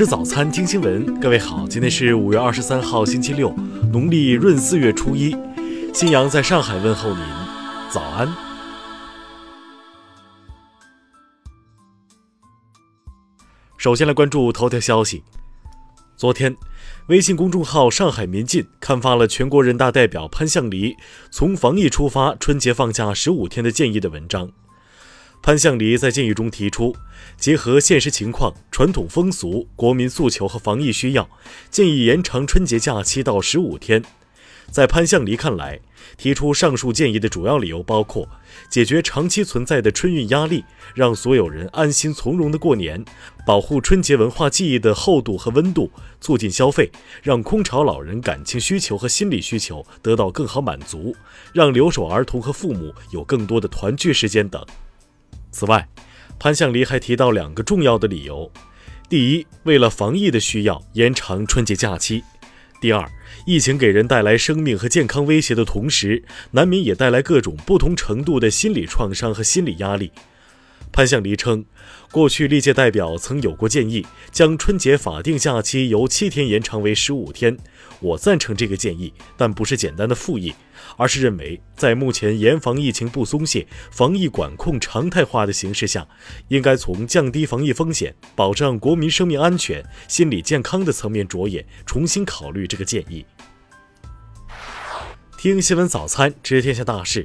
吃早餐，听新闻。各位好，今天是五月二十三号，星期六，农历闰四月初一。新阳在上海问候您，早安。首先来关注头条消息。昨天，微信公众号“上海民进”刊发了全国人大代表潘向黎从防疫出发，春节放假十五天的建议的文章。潘向黎在建议中提出，结合现实情况、传统风俗、国民诉求和防疫需要，建议延长春节假期到十五天。在潘向黎看来，提出上述建议的主要理由包括：解决长期存在的春运压力，让所有人安心从容的过年；保护春节文化记忆的厚度和温度；促进消费，让空巢老人感情需求和心理需求得到更好满足；让留守儿童和父母有更多的团聚时间等。此外，潘向黎还提到两个重要的理由：第一，为了防疫的需要，延长春节假期；第二，疫情给人带来生命和健康威胁的同时，难免也带来各种不同程度的心理创伤和心理压力。潘向黎称，过去历届代表曾有过建议，将春节法定假期由七天延长为十五天。我赞成这个建议，但不是简单的复议，而是认为在目前严防疫情不松懈、防疫管控常态化的形势下，应该从降低防疫风险、保障国民生命安全、心理健康的层面着眼，重新考虑这个建议。听新闻早餐，知天下大事。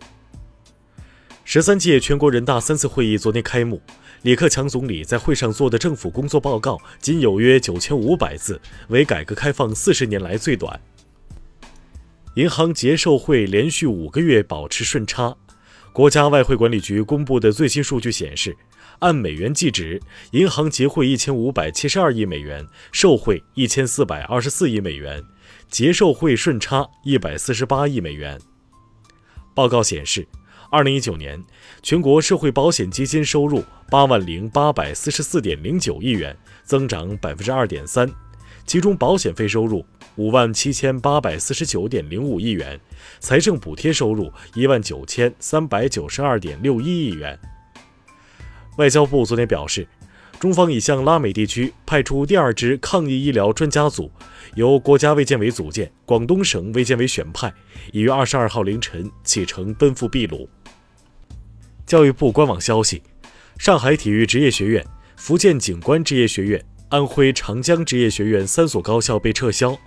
十三届全国人大三次会议昨天开幕，李克强总理在会上做的政府工作报告仅有约九千五百字，为改革开放四十年来最短。银行结售汇连续五个月保持顺差。国家外汇管理局公布的最新数据显示，按美元计值，银行结汇一千五百七十二亿美元，售汇一千四百二十四亿美元，结售汇顺差一百四十八亿美元。报告显示。二零一九年，全国社会保险基金收入八万零八百四十四点零九亿元，增长百分之二点三。其中，保险费收入五万七千八百四十九点零五亿元，财政补贴收入一万九千三百九十二点六一亿元。外交部昨天表示，中方已向拉美地区派出第二支抗疫医疗专家组。由国家卫健委组建，广东省卫健委选派，已于二十二号凌晨启程奔赴秘鲁。教育部官网消息：上海体育职业学院、福建警官职业学院、安徽长江职业学院三所高校被撤销。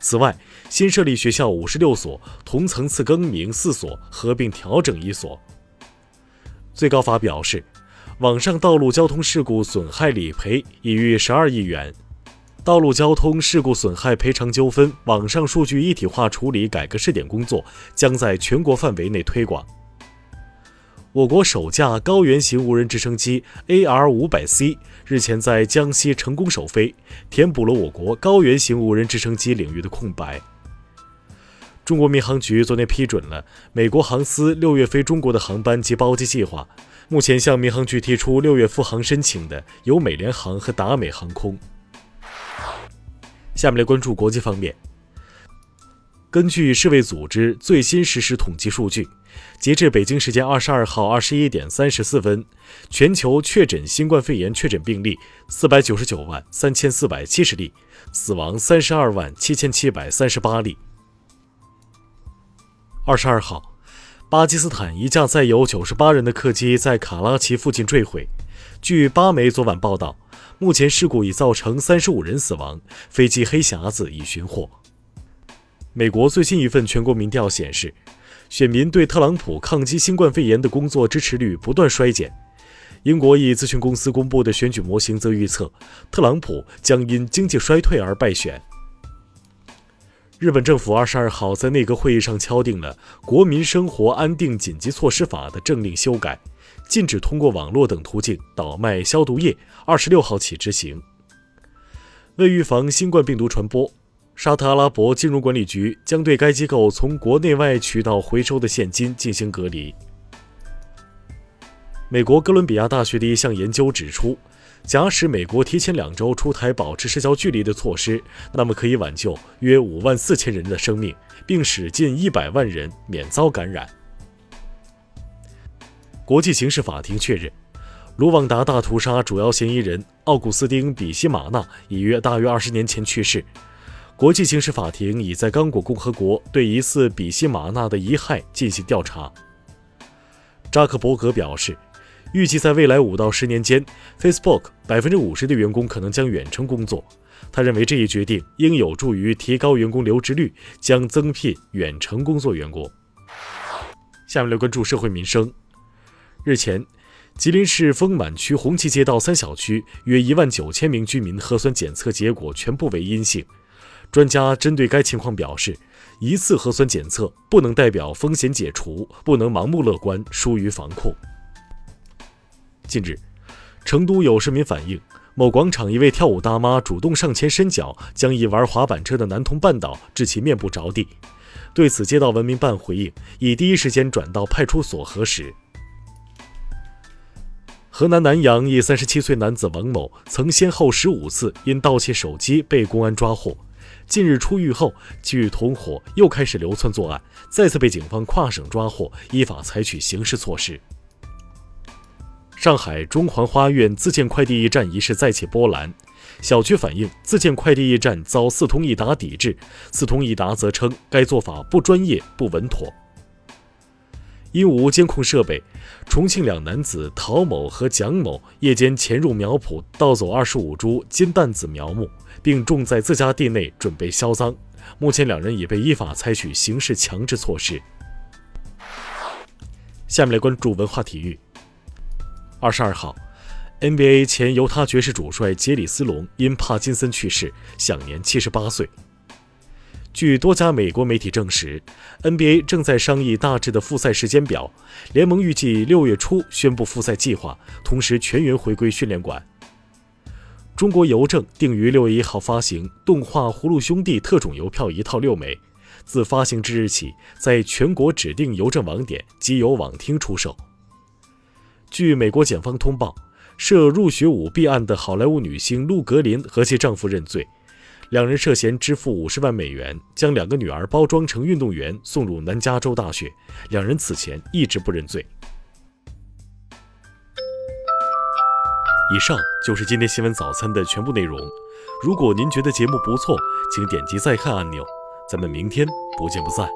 此外，新设立学校五十六所，同层次更名四所，合并调整一所。最高法表示，网上道路交通事故损害理赔已逾十二亿元。道路交通事故损害赔偿纠纷网上数据一体化处理改革试点工作将在全国范围内推广。我国首架高原型无人直升机 AR-500C 日前在江西成功首飞，填补了我国高原型无人直升机领域的空白。中国民航局昨天批准了美国航司六月飞中国的航班及包机计划，目前向民航局提出六月复航申请的有美联航和达美航空。下面来关注国际方面。根据世卫组织最新实时统计数据，截至北京时间二十二号二十一点三十四分，全球确诊新冠肺炎确诊病例四百九十九万三千四百七十例，死亡三十二万七千七百三十八例。二十二号，巴基斯坦一架载有九十八人的客机在卡拉奇附近坠毁。据巴媒昨晚报道。目前事故已造成三十五人死亡，飞机黑匣子已寻获。美国最新一份全国民调显示，选民对特朗普抗击新冠肺炎的工作支持率不断衰减。英国一咨询公司公布的选举模型则预测，特朗普将因经济衰退而败选。日本政府二十二号在内阁会议上敲定了《国民生活安定紧急措施法》的政令修改。禁止通过网络等途径倒卖消毒液。二十六号起执行。为预防新冠病毒传播，沙特阿拉伯金融管理局将对该机构从国内外渠道回收的现金进行隔离。美国哥伦比亚大学的一项研究指出，假使美国提前两周出台保持社交距离的措施，那么可以挽救约五万四千人的生命，并使近一百万人免遭感染。国际刑事法庭确认，卢旺达大屠杀主要嫌疑人奥古斯丁·比西马纳已约大约二十年前去世。国际刑事法庭已在刚果共和国对疑似比西马纳的遗骸进行调查。扎克伯格表示，预计在未来五到十年间，Facebook 百分之五十的员工可能将远程工作。他认为这一决定应有助于提高员工留职率，将增聘远程工作员工。下面来关注社会民生。日前，吉林市丰满区红旗街道三小区约一万九千名居民核酸检测结果全部为阴性。专家针对该情况表示，一次核酸检测不能代表风险解除，不能盲目乐观，疏于防控。近日，成都有市民反映，某广场一位跳舞大妈主动上前伸脚，将一玩滑板车的男童绊倒，致其面部着地。对此，街道文明办回应，已第一时间转到派出所核实。河南南阳一三十七岁男子王某，曾先后十五次因盗窃手机被公安抓获。近日出狱后，其与同伙又开始流窜作案，再次被警方跨省抓获，依法采取刑事措施。上海中环花苑自建快递驿站一事再起波澜，小区反映自建快递驿站遭四通一达抵制，四通一达则称该做法不专业、不稳妥。因无监控设备，重庆两男子陶某和蒋某夜间潜入苗圃，盗走二十五株金蛋子苗木。并种在自家地内，准备销赃。目前，两人已被依法采取刑事强制措施。下面来关注文化体育。二十二号，NBA 前犹他爵士主帅杰里斯隆因帕金森去世，享年七十八岁。据多家美国媒体证实，NBA 正在商议大致的复赛时间表，联盟预计六月初宣布复赛计划，同时全员回归训练馆。中国邮政定于六月一号发行动画《葫芦兄弟》特种邮票一套六枚，自发行之日起，在全国指定邮政网点及邮网厅出售。据美国检方通报，涉入学舞弊案的好莱坞女星露格林和其丈夫认罪，两人涉嫌支付五十万美元，将两个女儿包装成运动员送入南加州大学。两人此前一直不认罪。以上就是今天新闻早餐的全部内容。如果您觉得节目不错，请点击再看按钮。咱们明天不见不散。